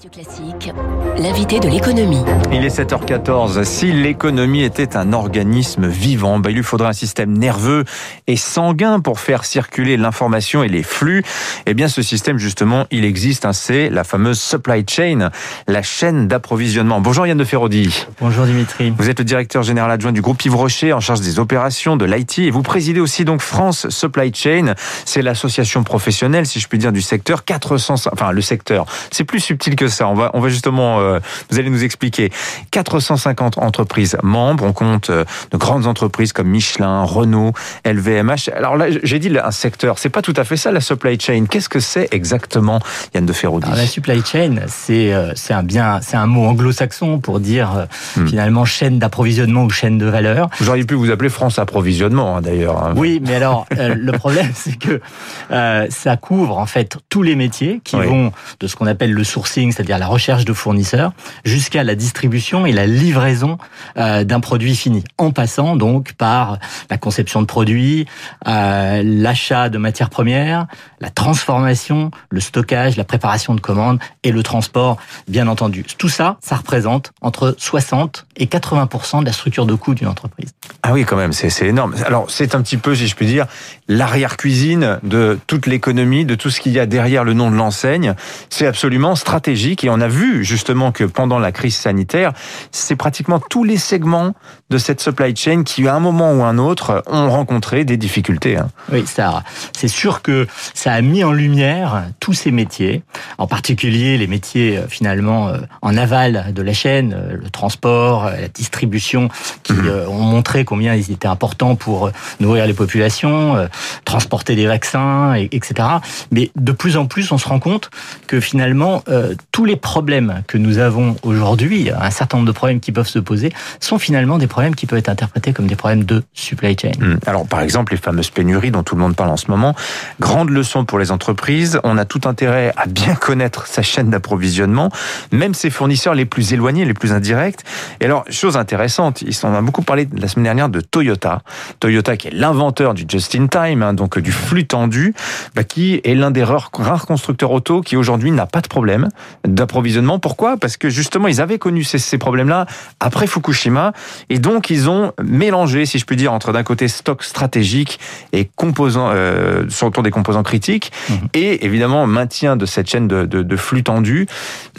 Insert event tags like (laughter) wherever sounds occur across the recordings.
Radio Classique, l'invité de l'économie. Il est 7h14. Si l'économie était un organisme vivant, bah, il lui faudrait un système nerveux et sanguin pour faire circuler l'information et les flux. Eh bien, ce système, justement, il existe. Hein, c'est la fameuse supply chain, la chaîne d'approvisionnement. Bonjour Yann de Ferrodi. Bonjour Dimitri. Vous êtes le directeur général adjoint du groupe Yves Rocher en charge des opérations de l'IT et vous présidez aussi donc France Supply Chain. C'est l'association professionnelle, si je puis dire, du secteur 400, enfin le secteur. C'est plus subtil que ça. On va, on va justement, euh, vous allez nous expliquer. 450 entreprises membres. On compte euh, de grandes entreprises comme Michelin, Renault, LVMH. Alors là, j'ai dit un secteur. C'est pas tout à fait ça la supply chain. Qu'est-ce que c'est exactement, Yann de Ferrodi La supply chain, c'est euh, c'est un bien, c'est un mot anglo-saxon pour dire hmm. finalement chaîne d'approvisionnement ou chaîne de valeur. Vous auriez pu vous appeler France Approvisionnement hein, d'ailleurs. Hein. Oui, mais alors le problème (laughs) c'est que ça couvre en fait tous les métiers qui vont de ce qu'on appelle le sourcing, c'est-à-dire la recherche de fournisseurs, jusqu'à la distribution et la livraison euh, d'un produit fini, en passant donc par la conception de produits, euh, l'achat de matières premières, la transformation, le stockage, la préparation de commandes et le transport, bien entendu. Tout ça, ça représente entre 60 et 80% de la structure de coût d'une entreprise. Ah oui, quand même, c'est énorme. Alors, c'est un petit peu, si je puis dire, l'arrière-cuisine de toute l'économie, de tout ce qu'il y a derrière le nom de l'enseigne. C'est absolument stratégique et on a vu justement que pendant la crise sanitaire, c'est pratiquement tous les segments de cette supply chain qui, à un moment ou un autre, ont rencontré des difficultés. Hein. Oui, ça, c'est sûr que ça a mis en lumière tous ces métiers, en particulier les métiers euh, finalement euh, en aval de la chaîne, euh, le transport, la distribution, qui mhm. ont montré combien ils étaient importants pour nourrir les populations, transporter des vaccins, etc. Mais de plus en plus, on se rend compte que finalement, tous les problèmes que nous avons aujourd'hui, un certain nombre de problèmes qui peuvent se poser, sont finalement des problèmes qui peuvent être interprétés comme des problèmes de supply chain. Hmm. Alors, par exemple, les fameuses pénuries dont tout le monde parle en ce moment, grande leçon pour les entreprises. On a tout intérêt à bien (laughs) connaître sa chaîne d'approvisionnement, même ses fournisseurs les plus éloignés, les plus indirects. Et alors, chose intéressante, en ont beaucoup parlé la semaine dernière de Toyota. Toyota qui est l'inventeur du just-in-time, hein, donc du flux tendu, bah, qui est l'un des rares constructeurs auto qui aujourd'hui n'a pas de problème d'approvisionnement. Pourquoi? Parce que justement, ils avaient connu ces, ces problèmes-là après Fukushima, et donc ils ont mélangé, si je puis dire, entre d'un côté stock stratégique et composants, euh, surtout des composants critiques, mhm. et évidemment maintien de cette chaîne de, de, de flux tendu.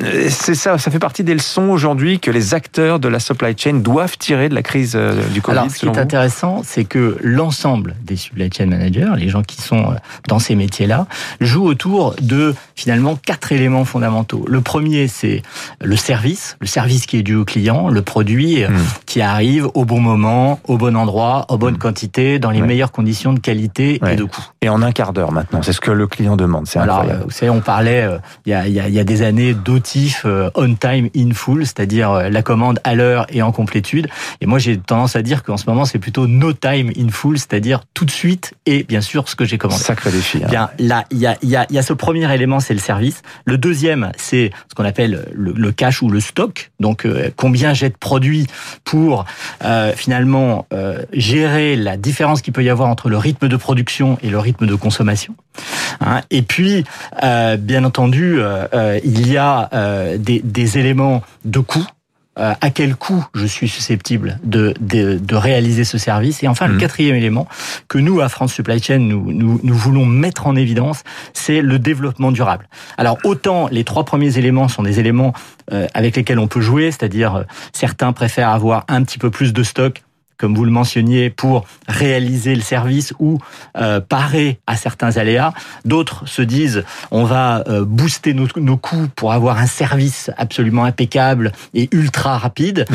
Euh, c'est ça, ça fait partie des leçons aujourd'hui que les acteurs de la supply chain doivent tirer de la crise euh, du Covid. Alors, ce qui est intéressant, c'est que l'ensemble des supply chain managers, les gens qui sont dans ces métiers-là, jouent autour de finalement quatre éléments fondamentaux. Le premier, c'est le service, le service qui est dû au client, le produit hmm. qui arrive au bon moment, au bon endroit, aux bonnes hmm. quantités, dans les meilleures conditions de qualité et de coût. Et en un quart d'heure maintenant, c'est ce que le client demande. C'est incroyable. vous savez, on parlait euh, il, y a, il, y a, des années d'OTIF euh, on time in full, c'est-à-dire euh, la commande à l'heure et en complétude. Et moi, j'ai tendance à dire qu'en ce moment, c'est plutôt no time in full, c'est-à-dire tout de suite et bien sûr ce que j'ai commandé. Sacré défi. Hein. Bien, là, il y a, y a ce premier élément, c'est le service. Le deuxième, c'est ce qu'on appelle le, cash ou le stock. Donc, combien j'ai de produits pour euh, finalement euh, gérer la différence qu'il peut y avoir entre le rythme de production et le rythme de consommation. Hein. et puis, euh, bien entendu, il y a des, des éléments de coût euh, à quel coût je suis susceptible de, de, de réaliser ce service. Et enfin, le mmh. quatrième élément que nous, à France Supply Chain, nous, nous, nous voulons mettre en évidence, c'est le développement durable. Alors, autant les trois premiers éléments sont des éléments euh, avec lesquels on peut jouer, c'est-à-dire euh, certains préfèrent avoir un petit peu plus de stock comme vous le mentionniez, pour réaliser le service ou euh, parer à certains aléas. D'autres se disent on va euh, booster nos, nos, coûts pour avoir un service absolument impeccable et ultra rapide.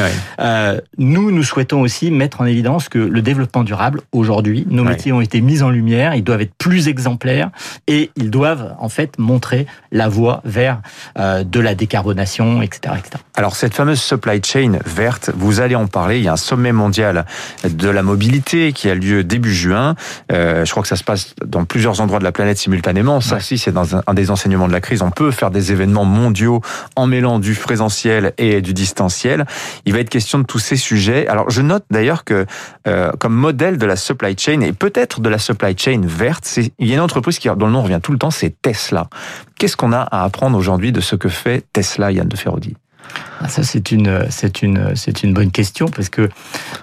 Euh, nous, nous souhaitons aussi mettre en évidence que le développement durable, aujourd'hui, nos métiers ont été mis en lumière, ils doivent être plus exemplaires et ils doivent en fait montrer la voie vers euh, de la décarbonation, etc., etc. Alors cette fameuse supply chain verte, vous allez en parler, il y a un sommet mondial de la mobilité qui a lieu début juin. Euh, je crois que ça se passe dans plusieurs endroits de la planète simultanément. Ça, si c'est dans un, des enseignements de la crise, on peut faire des événements mondiaux en mêlant du présentiel et du distanciel. Il va être question de tous ces sujets. Alors, je note d'ailleurs que euh, comme modèle de la supply chain et peut-être de la supply chain verte, il y a une entreprise qui, dont le nom revient tout le temps, c'est Tesla. Qu'est-ce qu'on a à apprendre aujourd'hui de ce que fait Tesla, Yann de Ferrodi? Ah, ça c'est une c'est une c'est une bonne question parce que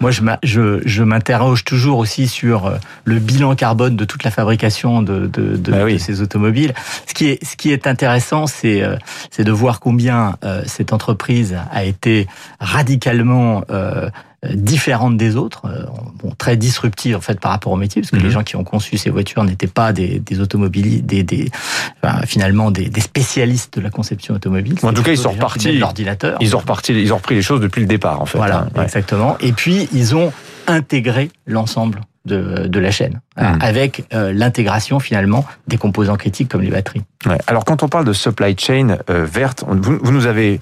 moi je m'interroge toujours aussi sur euh, le bilan carbone de toute la fabrication de de, de, bah ces automobiles. Ce qui est ce qui est intéressant c'est euh, c'est de voir combien euh, cette entreprise a été radicalement différente des autres, euh, bon, très disruptive en fait par rapport au métier, parce que les mhm. gens qui ont conçu ces voitures n'étaient pas des, des automobilistes, des, des finalement des, des, spécialistes de la conception automobile. En tout cas, ils sont repartis. L'ordinateur. Ils ont reparti, ils ont repris les choses depuis le départ en fait. Voilà, hein, exactement. Et puis ils ont intégré l'ensemble de, de, la chaîne, hein, mhm. avec euh, l'intégration finalement des composants critiques comme les batteries. Ouais. Alors quand on parle de supply chain euh, verte, vous, vous, nous avez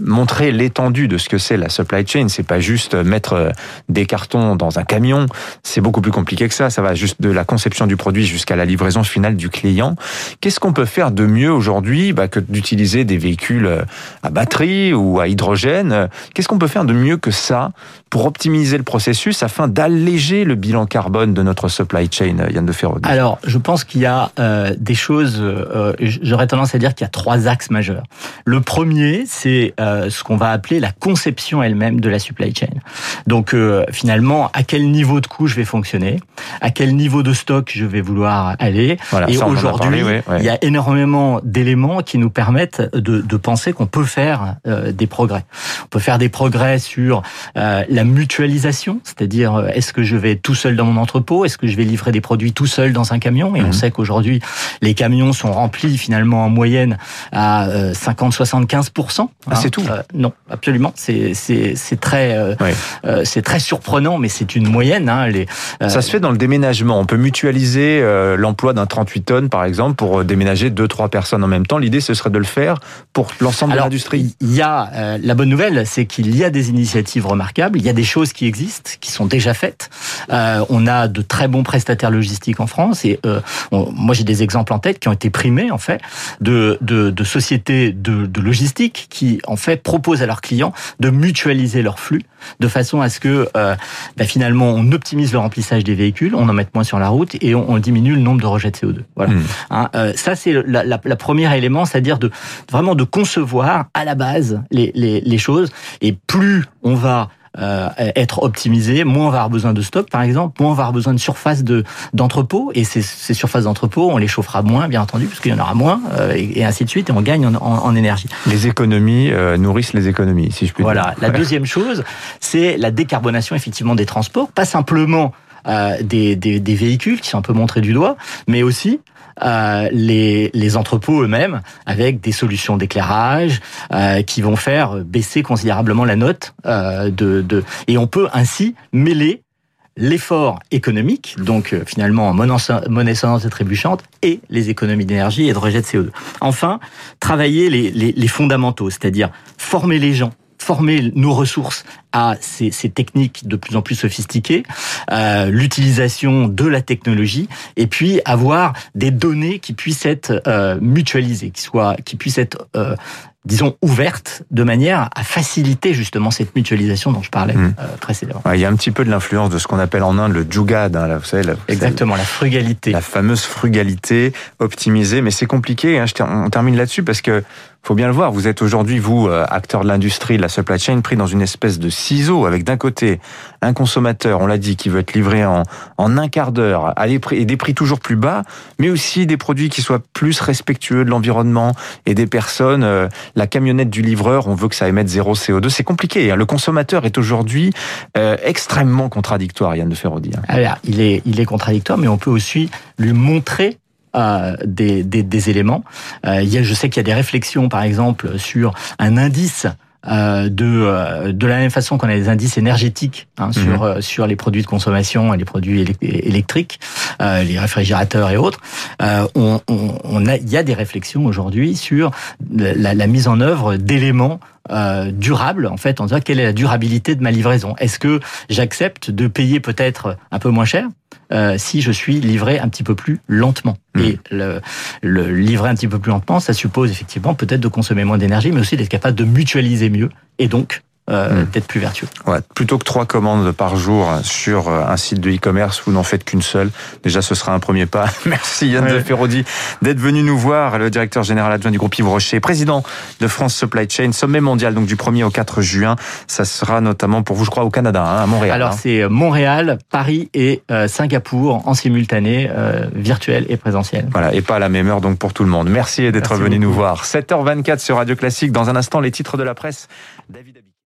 montrer l'étendue de ce que c'est la supply chain. C'est pas juste mettre euh, des cartons dans un camion. C'est beaucoup plus compliqué que ça. Ça va juste de la conception du produit jusqu'à la livraison finale du client. Qu'est-ce qu'on peut faire de mieux aujourd'hui bah, que d'utiliser des véhicules euh, à batterie ou à hydrogène? Qu'est-ce qu'on peut faire de mieux que ça pour optimiser le processus afin d'alléger le bilan carbone de notre supply chain, Yann de Ferro Alors, je pense qu'il y a euh, des choses. J'aurais tendance à dire qu'il y a trois axes majeurs. Le premier, c'est euh, ce qu'on va appeler la conception elle-même de la supply chain. Donc euh, finalement, à quel niveau de coût je vais fonctionner, à quel niveau de stock je vais vouloir aller? et aujourd'hui, il y a énormément d'éléments qui nous permettent de, de penser qu'on peut faire euh, des progrès. On peut faire des progrès sur la mutualisation, c'est-à-dire est-ce que je vais tout seul dans mon entrepôt, est-ce que je vais livrer des produits tout seul dans un camion? Et on mhm. sait qu'aujourd'hui, les camions sont remplis finalement en moyenne à 50-75%. Ah, c'est euh, non, absolument. C'est c'est très euh, euh, c'est très surprenant, mais c'est une moyenne. Hein, les, Ça se fait dans le déménagement. On peut mutualiser l'emploi d'un 38 tonnes, par exemple, pour déménager deux trois personnes en même temps. L'idée, ce serait de le faire pour l'ensemble de l'industrie. Il y a la bonne nouvelle, c'est qu'il y a des initiatives remarquables. Il y a des choses qui existent, qui sont déjà faites. on a de très bons prestataires logistiques en France et moi j'ai des exemples en tête qui ont été primés en fait de de, de sociétés de, de logistique qui en fait proposent à leurs clients de mutualiser leurs flux de façon à ce que euh, bah, finalement on optimise le remplissage des véhicules, on en mette moins sur la route et on, diminue le nombre de rejets de CO2. Voilà. Hmm. Hein, euh, ça c'est la, la, la premier élément, c'est-à-dire de vraiment de concevoir à la base les, les, les choses et plus on va euh, être optimisé, moins on va avoir besoin de stock par exemple, moins on va avoir besoin de surface de d'entrepôt et ces, ces surfaces d'entrepôt on les chauffera moins bien entendu puisqu'il y en aura moins euh, et, ainsi de suite et on gagne en, en, énergie. Les économies euh, nourrissent les économies si je puis voilà. dire. Voilà. La deuxième chose c'est la décarbonation effectivement des transports, pas simplement des, des, des, véhicules qui sont un peu montrés du doigt, mais aussi euh, les, entrepôts eux-mêmes avec des solutions d'éclairage euh, qui vont faire baisser considérablement la note euh, de, et on peut ainsi mêler l'effort économique, donc finalement en monnaie sonnante et trébuchante, et les économies d'énergie et de rejet de CO2. Enfin, travailler les fondamentaux, c'est-à-dire former les gens former nos ressources à ces, ces techniques de plus en plus sophistiquées, euh, l'utilisation de la technologie, et puis avoir des données qui puissent être euh, mutualisées, qui soient, qui puissent être euh, disons, ouvertes de manière à faciliter justement cette mutualisation dont je parlais mmh. euh, précédemment. il y a un petit peu de l'influence de ce qu'on appelle en Inde le jugad, hein, là, vous savez, Exactement, la frugalité. La fameuse frugalité optimisée, mais c'est compliqué, hein, je on termine là-dessus parce que faut bien le voir, vous êtes aujourd'hui, vous, acteur de l'industrie, de la supply chain, pris dans une espèce de ciseau avec d'un côté un consommateur, on l'a dit, qui veut être livré en, en un quart d'heure à et des prix toujours plus bas, mais aussi des produits qui soient plus respectueux de l'environnement et des personnes. Euh, la camionnette du livreur, on veut que ça émette zéro CO2. C'est compliqué. Hein. Le consommateur est aujourd'hui euh, extrêmement contradictoire, Yann de Ferrodi. Hein. Il est, il est contradictoire, mais on peut aussi lui montrer euh, des, des, éléments. Il y a, je sais qu'il y a des réflexions, par exemple, sur un indice euh, de euh, de la même façon qu'on a des indices énergétiques hein, sur Mhm. sur les produits de consommation et les produits élec- électriques, euh, les réfrigérateurs et autres. euh, on, on, on a il y a des réflexions aujourd'hui sur la, la mise en œuvre d'éléments euh, durables en fait en disant quelle est la durabilité de ma livraison. Est-ce que j'accepte de payer peut-être un peu moins cher? Euh, si je suis livré un petit peu plus lentement. Mhm. Et le, le livrer un petit peu plus lentement, ça suppose effectivement peut-être de consommer moins d'énergie, mais aussi d'être capable de mutualiser mieux et donc euh, Mhm. d'être plus vertueux. Ouais, plutôt que trois commandes par jour sur euh, un site de e-commerce, vous n'en faites qu'une seule. Déjà, ce sera un premier pas. (laughs) Merci Yann Ouais. de Ferrodi d'être venu nous voir, le directeur général adjoint du groupe Yves Rocher, président de France Supply Chain, sommet mondial donc du 1er au 4 juin. Ça sera notamment pour vous, je crois, au Canada, hein, à Montréal. Alors hein. c'est Montréal, Paris et euh, Singapour en simultané, euh, virtuel et présentiel. Voilà, et pas à la même heure donc pour tout le monde. Merci d'être venu nous voir. 7h24 sur Radio Classique. Dans un instant, les titres de la presse. David